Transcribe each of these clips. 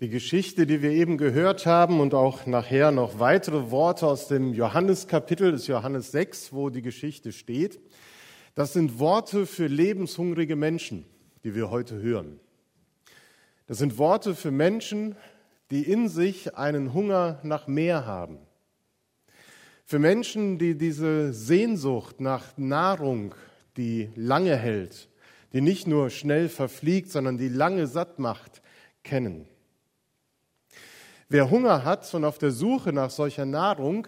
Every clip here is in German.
Die Geschichte, die wir eben gehört haben und auch nachher noch weitere Worte aus dem Johanneskapitel des Johannes 6, wo die Geschichte steht, das sind Worte für lebenshungrige Menschen, die wir heute hören. Das sind Worte für Menschen, die in sich einen Hunger nach mehr haben. Für Menschen, die diese Sehnsucht nach Nahrung, die lange hält, die nicht nur schnell verfliegt, sondern die lange satt macht, kennen. Wer Hunger hat und auf der Suche nach solcher Nahrung,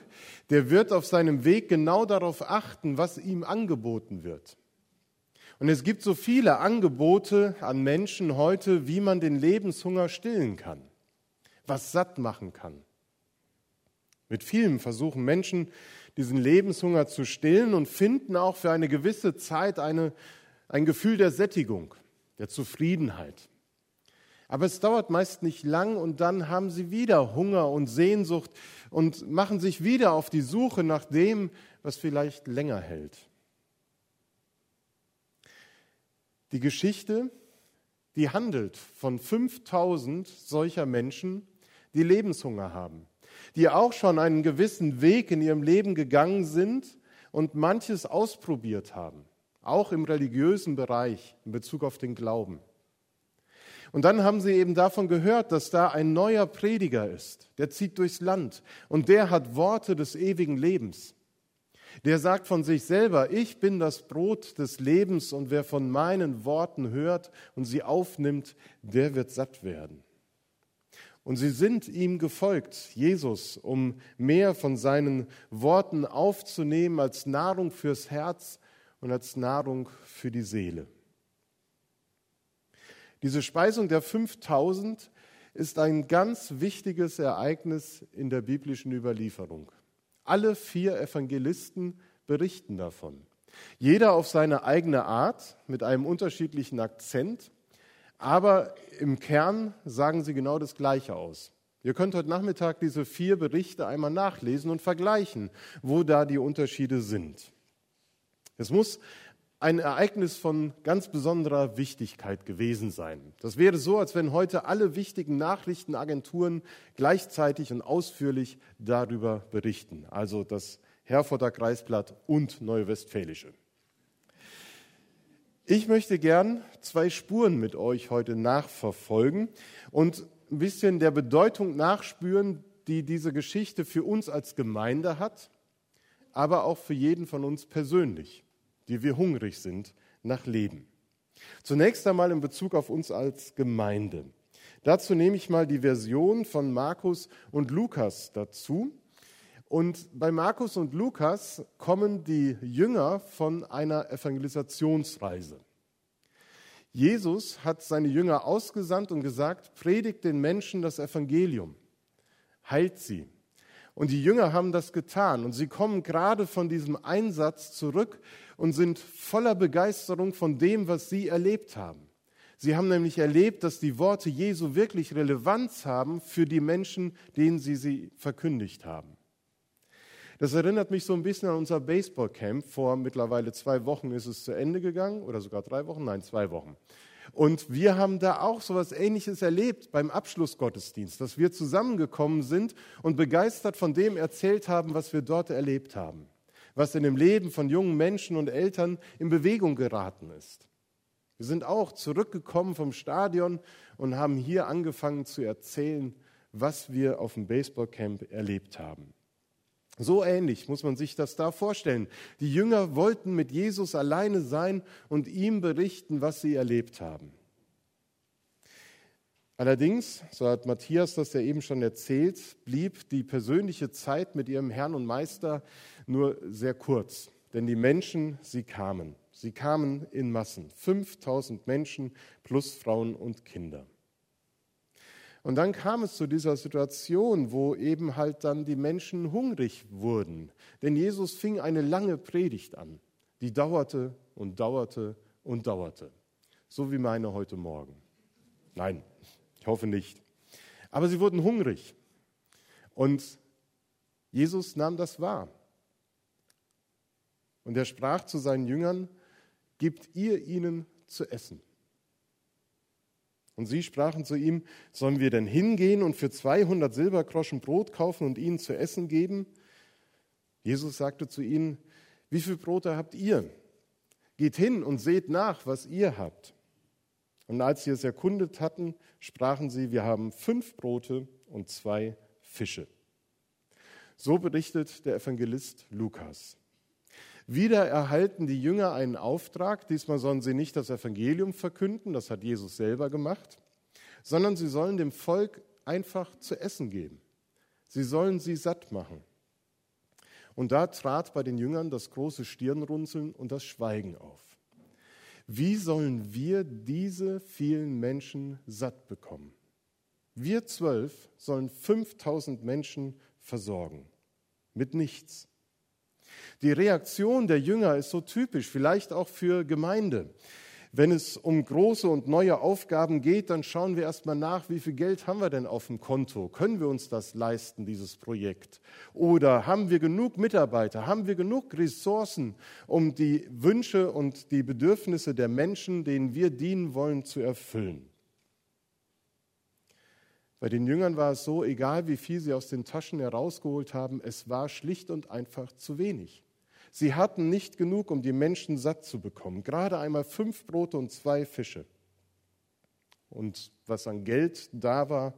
der wird auf seinem Weg genau darauf achten, was ihm angeboten wird. Und es gibt so viele Angebote an Menschen heute, wie man den Lebenshunger stillen kann, was satt machen kann. Mit vielem versuchen Menschen, diesen Lebenshunger zu stillen und finden auch für eine gewisse Zeit eine, ein Gefühl der Sättigung, der Zufriedenheit. Aber es dauert meist nicht lang und dann haben sie wieder Hunger und Sehnsucht und machen sich wieder auf die Suche nach dem, was vielleicht länger hält. Die Geschichte, die handelt von 5000 solcher Menschen, die Lebenshunger haben, die auch schon einen gewissen Weg in ihrem Leben gegangen sind und manches ausprobiert haben, auch im religiösen Bereich in Bezug auf den Glauben. Und dann haben sie eben davon gehört, dass da ein neuer Prediger ist, der zieht durchs Land und der hat Worte des ewigen Lebens. Der sagt von sich selber, ich bin das Brot des Lebens und wer von meinen Worten hört und sie aufnimmt, der wird satt werden. Und sie sind ihm gefolgt, Jesus, um mehr von seinen Worten aufzunehmen als Nahrung fürs Herz und als Nahrung für die Seele. Diese Speisung der 5000 ist ein ganz wichtiges Ereignis in der biblischen Überlieferung. Alle vier Evangelisten berichten davon. Jeder auf seine eigene Art, mit einem unterschiedlichen Akzent, aber im Kern sagen sie genau das Gleiche aus. Ihr könnt heute Nachmittag diese vier Berichte einmal nachlesen und vergleichen, wo da die Unterschiede sind. Es muss ein Ereignis von ganz besonderer Wichtigkeit gewesen sein. Das wäre so, als wenn heute alle wichtigen Nachrichtenagenturen gleichzeitig und ausführlich darüber berichten. Also das Herforder Kreisblatt und Neue Westfälische. Ich möchte gern zwei Spuren mit euch heute nachverfolgen und ein bisschen der Bedeutung nachspüren, die diese Geschichte für uns als Gemeinde hat, aber auch für jeden von uns persönlich die wir hungrig sind nach Leben. Zunächst einmal in Bezug auf uns als Gemeinde. Dazu nehme ich mal die Version von Markus und Lukas dazu. Und bei Markus und Lukas kommen die Jünger von einer Evangelisationsreise. Jesus hat seine Jünger ausgesandt und gesagt, predigt den Menschen das Evangelium, heilt sie, und die Jünger haben das getan. Und sie kommen gerade von diesem Einsatz zurück und sind voller Begeisterung von dem, was sie erlebt haben. Sie haben nämlich erlebt, dass die Worte Jesu wirklich Relevanz haben für die Menschen, denen sie sie verkündigt haben. Das erinnert mich so ein bisschen an unser Baseballcamp. Vor mittlerweile zwei Wochen ist es zu Ende gegangen oder sogar drei Wochen, nein, zwei Wochen. Und wir haben da auch so etwas Ähnliches erlebt beim Abschlussgottesdienst, dass wir zusammengekommen sind und begeistert von dem erzählt haben, was wir dort erlebt haben, was in dem Leben von jungen Menschen und Eltern in Bewegung geraten ist. Wir sind auch zurückgekommen vom Stadion und haben hier angefangen zu erzählen, was wir auf dem Baseballcamp erlebt haben. So ähnlich muss man sich das da vorstellen. Die Jünger wollten mit Jesus alleine sein und ihm berichten, was sie erlebt haben. Allerdings, so hat Matthias das ja eben schon erzählt, blieb die persönliche Zeit mit ihrem Herrn und Meister nur sehr kurz. Denn die Menschen, sie kamen. Sie kamen in Massen. 5000 Menschen plus Frauen und Kinder. Und dann kam es zu dieser Situation, wo eben halt dann die Menschen hungrig wurden. Denn Jesus fing eine lange Predigt an. Die dauerte und dauerte und dauerte. So wie meine heute Morgen. Nein, ich hoffe nicht. Aber sie wurden hungrig. Und Jesus nahm das wahr. Und er sprach zu seinen Jüngern, Gebt ihr ihnen zu essen. Und sie sprachen zu ihm, sollen wir denn hingehen und für 200 Silbergroschen Brot kaufen und ihnen zu essen geben? Jesus sagte zu ihnen, wie viele Brote habt ihr? Geht hin und seht nach, was ihr habt. Und als sie es erkundet hatten, sprachen sie, wir haben fünf Brote und zwei Fische. So berichtet der Evangelist Lukas. Wieder erhalten die Jünger einen Auftrag. Diesmal sollen sie nicht das Evangelium verkünden, das hat Jesus selber gemacht, sondern sie sollen dem Volk einfach zu essen geben. Sie sollen sie satt machen. Und da trat bei den Jüngern das große Stirnrunzeln und das Schweigen auf. Wie sollen wir diese vielen Menschen satt bekommen? Wir zwölf sollen 5000 Menschen versorgen. Mit nichts. Die Reaktion der Jünger ist so typisch, vielleicht auch für Gemeinde. Wenn es um große und neue Aufgaben geht, dann schauen wir erstmal nach, wie viel Geld haben wir denn auf dem Konto? Können wir uns das leisten, dieses Projekt? Oder haben wir genug Mitarbeiter? Haben wir genug Ressourcen, um die Wünsche und die Bedürfnisse der Menschen, denen wir dienen wollen, zu erfüllen? Bei den Jüngern war es so, egal wie viel sie aus den Taschen herausgeholt haben, es war schlicht und einfach zu wenig. Sie hatten nicht genug, um die Menschen satt zu bekommen. Gerade einmal fünf Brote und zwei Fische. Und was an Geld da war,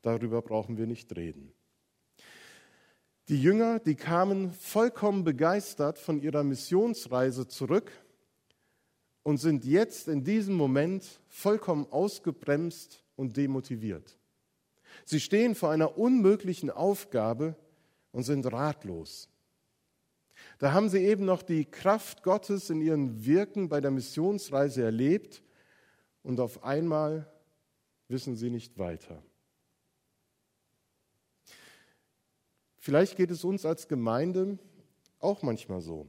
darüber brauchen wir nicht reden. Die Jünger, die kamen vollkommen begeistert von ihrer Missionsreise zurück und sind jetzt in diesem Moment vollkommen ausgebremst und demotiviert. Sie stehen vor einer unmöglichen Aufgabe und sind ratlos. Da haben sie eben noch die Kraft Gottes in ihren Wirken bei der Missionsreise erlebt und auf einmal wissen sie nicht weiter. Vielleicht geht es uns als Gemeinde auch manchmal so.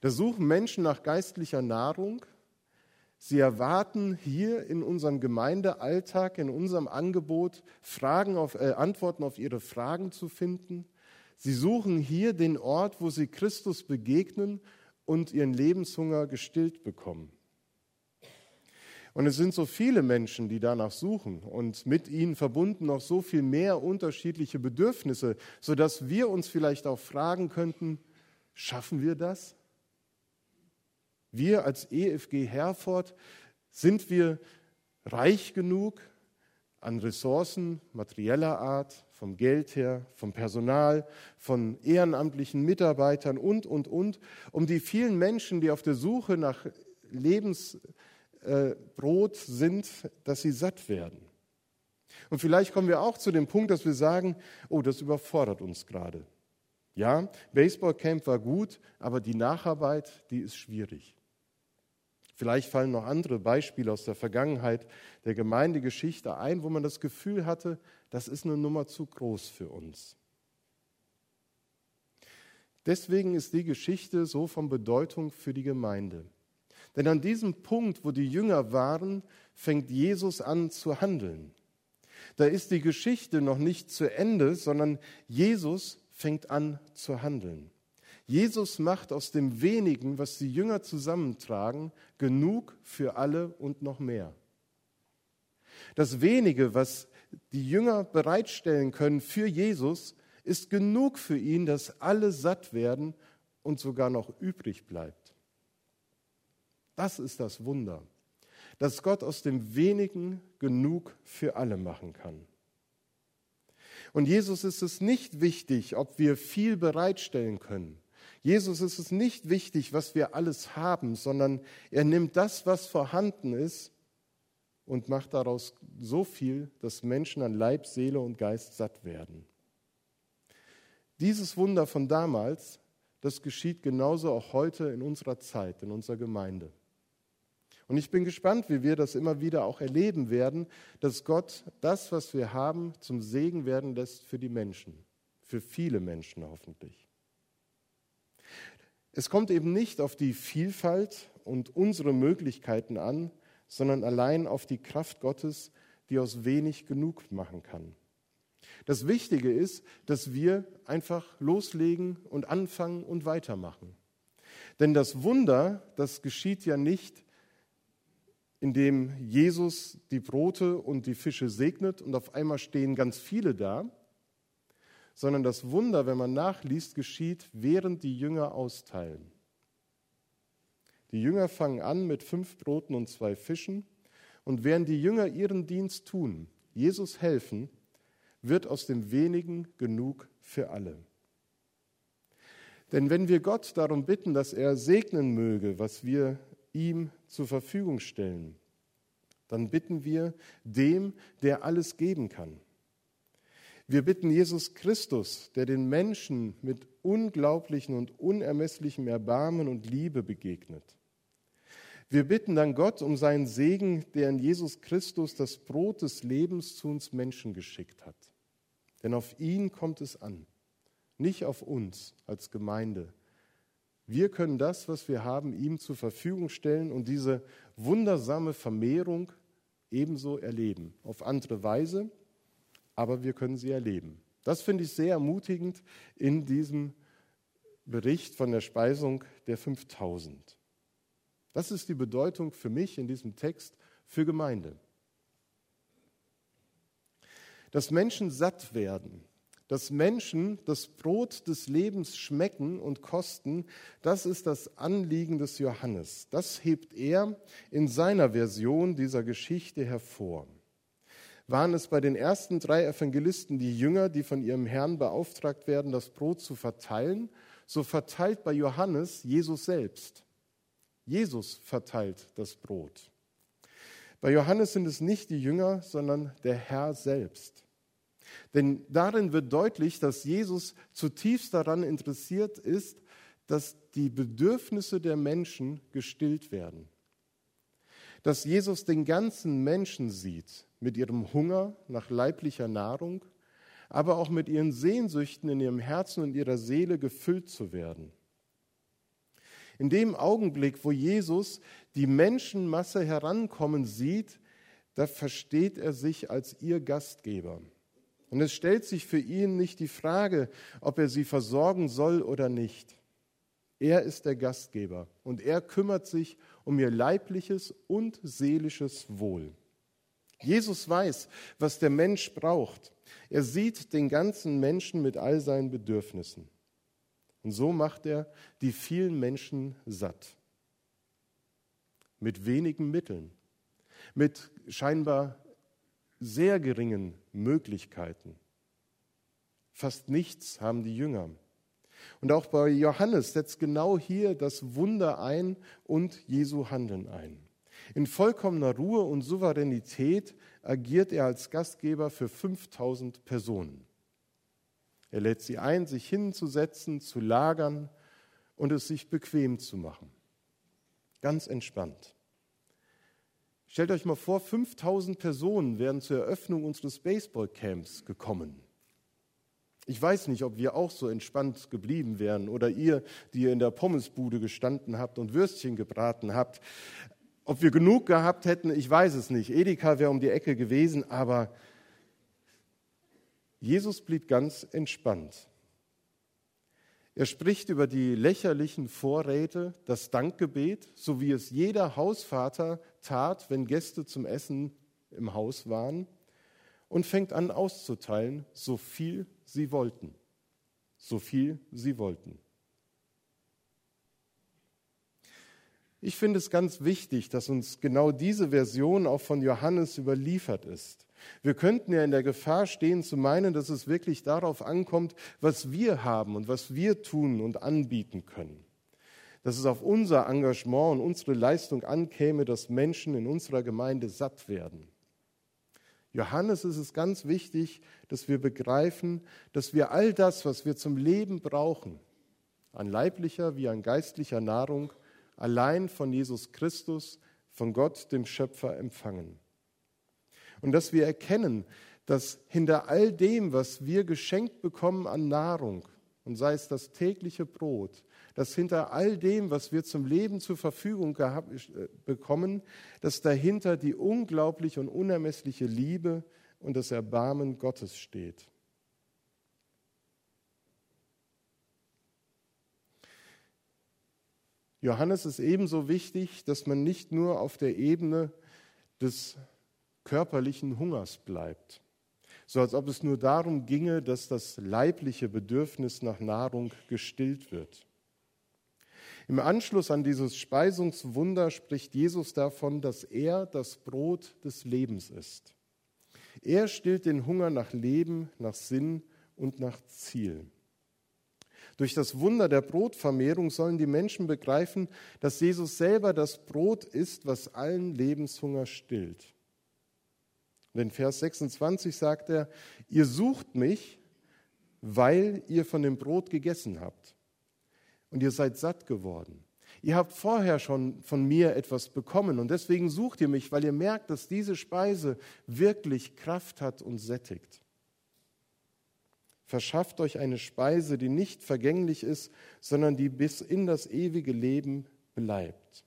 Da suchen Menschen nach geistlicher Nahrung. Sie erwarten hier in unserem Gemeindealltag, in unserem Angebot, Fragen auf, äh, Antworten auf ihre Fragen zu finden. Sie suchen hier den Ort, wo sie Christus begegnen und ihren Lebenshunger gestillt bekommen. Und es sind so viele Menschen, die danach suchen und mit ihnen verbunden noch so viel mehr unterschiedliche Bedürfnisse, sodass wir uns vielleicht auch fragen könnten, schaffen wir das? Wir als EFG Herford, sind wir reich genug an Ressourcen materieller Art, vom Geld her, vom Personal, von ehrenamtlichen Mitarbeitern und, und, und, um die vielen Menschen, die auf der Suche nach Lebensbrot äh, sind, dass sie satt werden. Und vielleicht kommen wir auch zu dem Punkt, dass wir sagen, oh, das überfordert uns gerade. Ja, Baseballcamp war gut, aber die Nacharbeit, die ist schwierig. Vielleicht fallen noch andere Beispiele aus der Vergangenheit der Gemeindegeschichte ein, wo man das Gefühl hatte, das ist eine Nummer zu groß für uns. Deswegen ist die Geschichte so von Bedeutung für die Gemeinde. Denn an diesem Punkt, wo die Jünger waren, fängt Jesus an zu handeln. Da ist die Geschichte noch nicht zu Ende, sondern Jesus fängt an zu handeln. Jesus macht aus dem wenigen, was die Jünger zusammentragen, genug für alle und noch mehr. Das wenige, was die Jünger bereitstellen können für Jesus, ist genug für ihn, dass alle satt werden und sogar noch übrig bleibt. Das ist das Wunder, dass Gott aus dem wenigen genug für alle machen kann. Und Jesus ist es nicht wichtig, ob wir viel bereitstellen können. Jesus ist es nicht wichtig, was wir alles haben, sondern er nimmt das, was vorhanden ist und macht daraus so viel, dass Menschen an Leib, Seele und Geist satt werden. Dieses Wunder von damals, das geschieht genauso auch heute in unserer Zeit, in unserer Gemeinde. Und ich bin gespannt, wie wir das immer wieder auch erleben werden, dass Gott das, was wir haben, zum Segen werden lässt für die Menschen, für viele Menschen hoffentlich. Es kommt eben nicht auf die Vielfalt und unsere Möglichkeiten an, sondern allein auf die Kraft Gottes, die aus wenig genug machen kann. Das Wichtige ist, dass wir einfach loslegen und anfangen und weitermachen. Denn das Wunder, das geschieht ja nicht in dem Jesus die Brote und die Fische segnet und auf einmal stehen ganz viele da, sondern das Wunder, wenn man nachliest, geschieht, während die Jünger austeilen. Die Jünger fangen an mit fünf Broten und zwei Fischen und während die Jünger ihren Dienst tun, Jesus helfen, wird aus dem wenigen genug für alle. Denn wenn wir Gott darum bitten, dass er segnen möge, was wir ihm zur Verfügung stellen, dann bitten wir dem, der alles geben kann. Wir bitten Jesus Christus, der den Menschen mit unglaublichen und unermesslichem Erbarmen und Liebe begegnet. Wir bitten dann Gott um seinen Segen, der in Jesus Christus das Brot des Lebens zu uns Menschen geschickt hat. Denn auf ihn kommt es an, nicht auf uns als Gemeinde. Wir können das, was wir haben, ihm zur Verfügung stellen und diese wundersame Vermehrung ebenso erleben. Auf andere Weise, aber wir können sie erleben. Das finde ich sehr ermutigend in diesem Bericht von der Speisung der 5000. Das ist die Bedeutung für mich in diesem Text für Gemeinde dass Menschen satt werden, dass Menschen das Brot des Lebens schmecken und kosten, das ist das Anliegen des Johannes. Das hebt er in seiner Version dieser Geschichte hervor. Waren es bei den ersten drei Evangelisten die Jünger, die von ihrem Herrn beauftragt werden, das Brot zu verteilen, so verteilt bei Johannes Jesus selbst. Jesus verteilt das Brot. Bei Johannes sind es nicht die Jünger, sondern der Herr selbst. Denn darin wird deutlich, dass Jesus zutiefst daran interessiert ist, dass die Bedürfnisse der Menschen gestillt werden. Dass Jesus den ganzen Menschen sieht, mit ihrem Hunger nach leiblicher Nahrung, aber auch mit ihren Sehnsüchten in ihrem Herzen und ihrer Seele gefüllt zu werden. In dem Augenblick, wo Jesus die Menschenmasse herankommen sieht, da versteht er sich als ihr Gastgeber. Und es stellt sich für ihn nicht die Frage, ob er sie versorgen soll oder nicht. Er ist der Gastgeber und er kümmert sich um ihr leibliches und seelisches Wohl. Jesus weiß, was der Mensch braucht. Er sieht den ganzen Menschen mit all seinen Bedürfnissen. Und so macht er die vielen Menschen satt. Mit wenigen Mitteln, mit scheinbar sehr geringen Möglichkeiten. Fast nichts haben die Jünger. Und auch bei Johannes setzt genau hier das Wunder ein und Jesu Handeln ein. In vollkommener Ruhe und Souveränität agiert er als Gastgeber für 5000 Personen. Er lädt sie ein, sich hinzusetzen, zu lagern und es sich bequem zu machen. Ganz entspannt. Stellt euch mal vor, 5000 Personen wären zur Eröffnung unseres Baseballcamps gekommen. Ich weiß nicht, ob wir auch so entspannt geblieben wären oder ihr, die ihr in der Pommesbude gestanden habt und Würstchen gebraten habt. Ob wir genug gehabt hätten, ich weiß es nicht. Edeka wäre um die Ecke gewesen, aber Jesus blieb ganz entspannt. Er spricht über die lächerlichen Vorräte, das Dankgebet, so wie es jeder Hausvater tat, wenn Gäste zum Essen im Haus waren, und fängt an auszuteilen, so viel sie wollten. So viel sie wollten. Ich finde es ganz wichtig, dass uns genau diese Version auch von Johannes überliefert ist. Wir könnten ja in der Gefahr stehen zu meinen, dass es wirklich darauf ankommt, was wir haben und was wir tun und anbieten können. Dass es auf unser Engagement und unsere Leistung ankäme, dass Menschen in unserer Gemeinde satt werden. Johannes ist es ganz wichtig, dass wir begreifen, dass wir all das, was wir zum Leben brauchen, an leiblicher wie an geistlicher Nahrung, allein von Jesus Christus, von Gott, dem Schöpfer, empfangen. Und dass wir erkennen, dass hinter all dem, was wir geschenkt bekommen an Nahrung, und sei es das tägliche Brot, dass hinter all dem, was wir zum Leben zur Verfügung äh, bekommen, dass dahinter die unglaubliche und unermessliche Liebe und das Erbarmen Gottes steht. Johannes ist ebenso wichtig, dass man nicht nur auf der Ebene des körperlichen Hungers bleibt, so als ob es nur darum ginge, dass das leibliche Bedürfnis nach Nahrung gestillt wird. Im Anschluss an dieses Speisungswunder spricht Jesus davon, dass er das Brot des Lebens ist. Er stillt den Hunger nach Leben, nach Sinn und nach Ziel. Durch das Wunder der Brotvermehrung sollen die Menschen begreifen, dass Jesus selber das Brot ist, was allen Lebenshunger stillt. Und in Vers 26 sagt er, ihr sucht mich, weil ihr von dem Brot gegessen habt. Und ihr seid satt geworden. Ihr habt vorher schon von mir etwas bekommen und deswegen sucht ihr mich, weil ihr merkt, dass diese Speise wirklich Kraft hat und sättigt. Verschafft euch eine Speise, die nicht vergänglich ist, sondern die bis in das ewige Leben bleibt.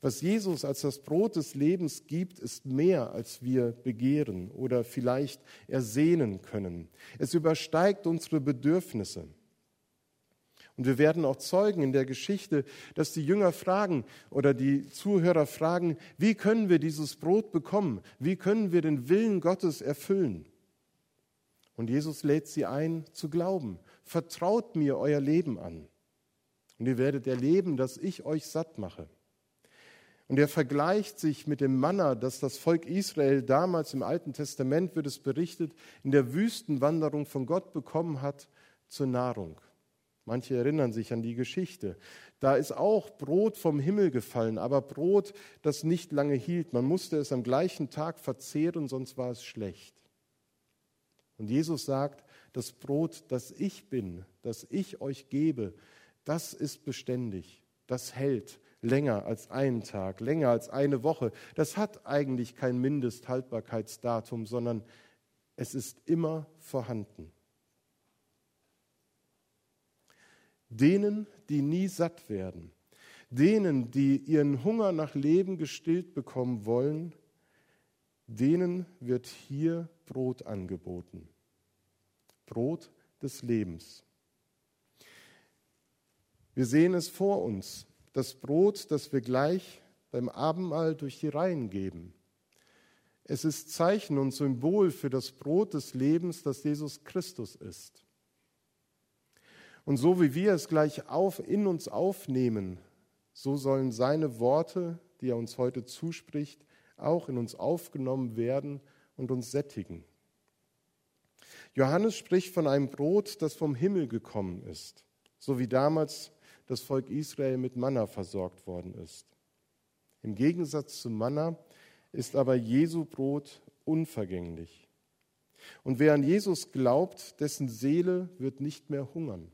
Was Jesus als das Brot des Lebens gibt, ist mehr, als wir begehren oder vielleicht ersehnen können. Es übersteigt unsere Bedürfnisse. Und wir werden auch Zeugen in der Geschichte, dass die Jünger fragen oder die Zuhörer fragen, wie können wir dieses Brot bekommen? Wie können wir den Willen Gottes erfüllen? Und Jesus lädt sie ein zu glauben. Vertraut mir euer Leben an. Und ihr werdet erleben, dass ich euch satt mache. Und er vergleicht sich mit dem Manna, das das Volk Israel damals im Alten Testament, wird es berichtet, in der Wüstenwanderung von Gott bekommen hat zur Nahrung. Manche erinnern sich an die Geschichte. Da ist auch Brot vom Himmel gefallen, aber Brot, das nicht lange hielt. Man musste es am gleichen Tag verzehren, sonst war es schlecht. Und Jesus sagt, das Brot, das ich bin, das ich euch gebe, das ist beständig, das hält länger als einen Tag, länger als eine Woche. Das hat eigentlich kein Mindesthaltbarkeitsdatum, sondern es ist immer vorhanden. Denen, die nie satt werden, denen, die ihren Hunger nach Leben gestillt bekommen wollen, denen wird hier Brot angeboten. Brot des Lebens. Wir sehen es vor uns, das Brot, das wir gleich beim Abendmahl durch die Reihen geben. Es ist Zeichen und Symbol für das Brot des Lebens, das Jesus Christus ist. Und so wie wir es gleich auf, in uns aufnehmen, so sollen seine Worte, die er uns heute zuspricht, auch in uns aufgenommen werden und uns sättigen. Johannes spricht von einem Brot, das vom Himmel gekommen ist, so wie damals das Volk Israel mit Manna versorgt worden ist. Im Gegensatz zu Manna ist aber Jesu Brot unvergänglich. Und wer an Jesus glaubt, dessen Seele wird nicht mehr hungern.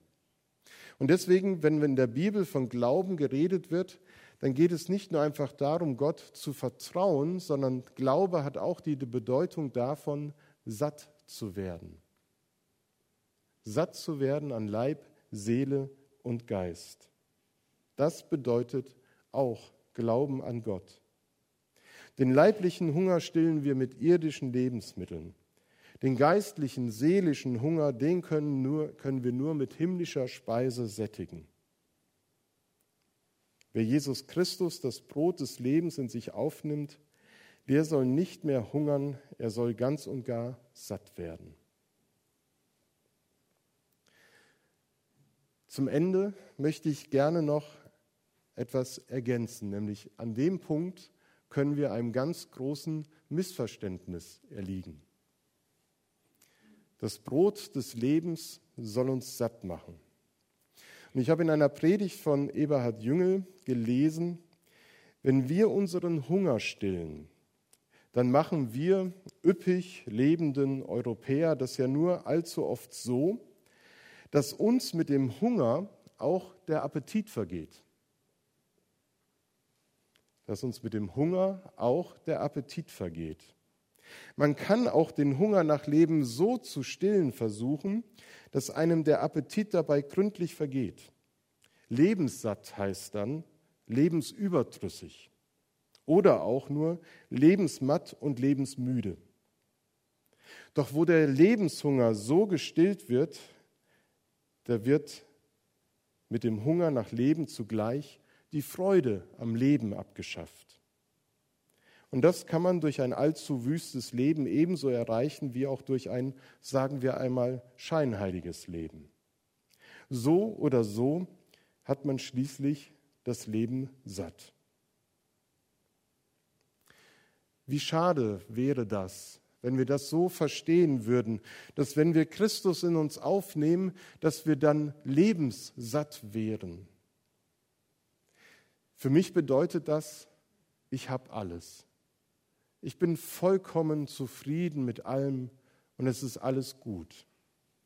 Und deswegen, wenn in der Bibel von Glauben geredet wird, dann geht es nicht nur einfach darum, Gott zu vertrauen, sondern Glaube hat auch die Bedeutung davon, satt zu werden. Satt zu werden an Leib, Seele und Geist. Das bedeutet auch Glauben an Gott. Den leiblichen Hunger stillen wir mit irdischen Lebensmitteln. Den geistlichen, seelischen Hunger, den können, nur, können wir nur mit himmlischer Speise sättigen. Wer Jesus Christus, das Brot des Lebens, in sich aufnimmt, der soll nicht mehr hungern, er soll ganz und gar satt werden. Zum Ende möchte ich gerne noch etwas ergänzen, nämlich an dem Punkt können wir einem ganz großen Missverständnis erliegen. Das Brot des Lebens soll uns satt machen. Und ich habe in einer Predigt von Eberhard Jüngel gelesen, wenn wir unseren Hunger stillen, dann machen wir üppig lebenden Europäer das ja nur allzu oft so, dass uns mit dem Hunger auch der Appetit vergeht. Dass uns mit dem Hunger auch der Appetit vergeht. Man kann auch den Hunger nach Leben so zu stillen versuchen, dass einem der Appetit dabei gründlich vergeht. Lebenssatt heißt dann lebensübertrüssig oder auch nur lebensmatt und lebensmüde. Doch wo der Lebenshunger so gestillt wird, da wird mit dem Hunger nach Leben zugleich die Freude am Leben abgeschafft. Und das kann man durch ein allzu wüstes Leben ebenso erreichen wie auch durch ein, sagen wir einmal, scheinheiliges Leben. So oder so hat man schließlich das Leben satt. Wie schade wäre das, wenn wir das so verstehen würden, dass wenn wir Christus in uns aufnehmen, dass wir dann lebenssatt wären. Für mich bedeutet das, ich habe alles. Ich bin vollkommen zufrieden mit allem und es ist alles gut.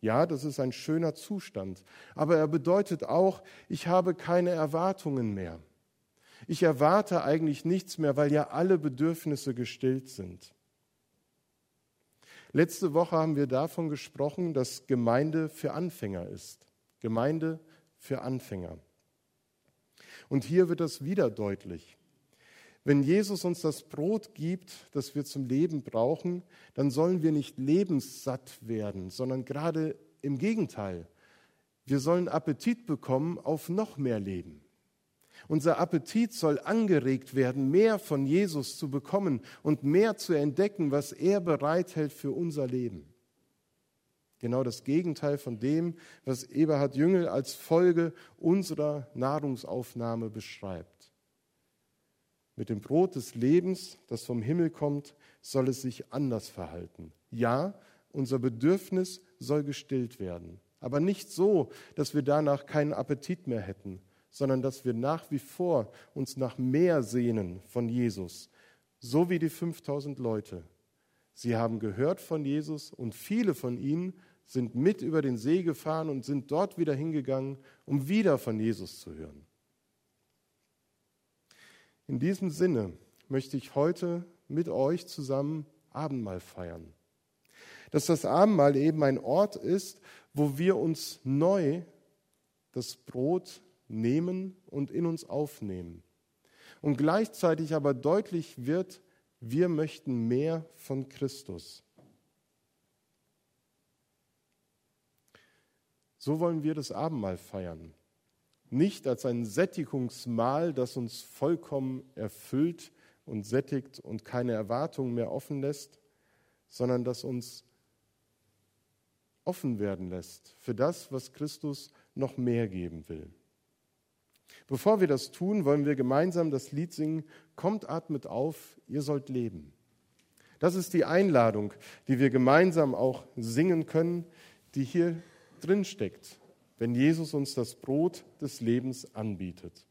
Ja, das ist ein schöner Zustand, aber er bedeutet auch, ich habe keine Erwartungen mehr. Ich erwarte eigentlich nichts mehr, weil ja alle Bedürfnisse gestillt sind. Letzte Woche haben wir davon gesprochen, dass Gemeinde für Anfänger ist. Gemeinde für Anfänger. Und hier wird das wieder deutlich. Wenn Jesus uns das Brot gibt, das wir zum Leben brauchen, dann sollen wir nicht lebenssatt werden, sondern gerade im Gegenteil. Wir sollen Appetit bekommen auf noch mehr Leben. Unser Appetit soll angeregt werden, mehr von Jesus zu bekommen und mehr zu entdecken, was er bereithält für unser Leben. Genau das Gegenteil von dem, was Eberhard Jüngel als Folge unserer Nahrungsaufnahme beschreibt. Mit dem Brot des Lebens, das vom Himmel kommt, soll es sich anders verhalten. Ja, unser Bedürfnis soll gestillt werden, aber nicht so, dass wir danach keinen Appetit mehr hätten, sondern dass wir nach wie vor uns nach mehr sehnen von Jesus, so wie die 5000 Leute. Sie haben gehört von Jesus und viele von ihnen sind mit über den See gefahren und sind dort wieder hingegangen, um wieder von Jesus zu hören. In diesem Sinne möchte ich heute mit euch zusammen Abendmahl feiern. Dass das Abendmahl eben ein Ort ist, wo wir uns neu das Brot nehmen und in uns aufnehmen. Und gleichzeitig aber deutlich wird, wir möchten mehr von Christus. So wollen wir das Abendmahl feiern. Nicht als ein Sättigungsmahl, das uns vollkommen erfüllt und sättigt und keine Erwartungen mehr offen lässt, sondern das uns offen werden lässt für das, was Christus noch mehr geben will. Bevor wir das tun, wollen wir gemeinsam das Lied singen, Kommt, atmet auf, ihr sollt leben. Das ist die Einladung, die wir gemeinsam auch singen können, die hier drin steckt, wenn Jesus uns das Brot des Lebens anbietet.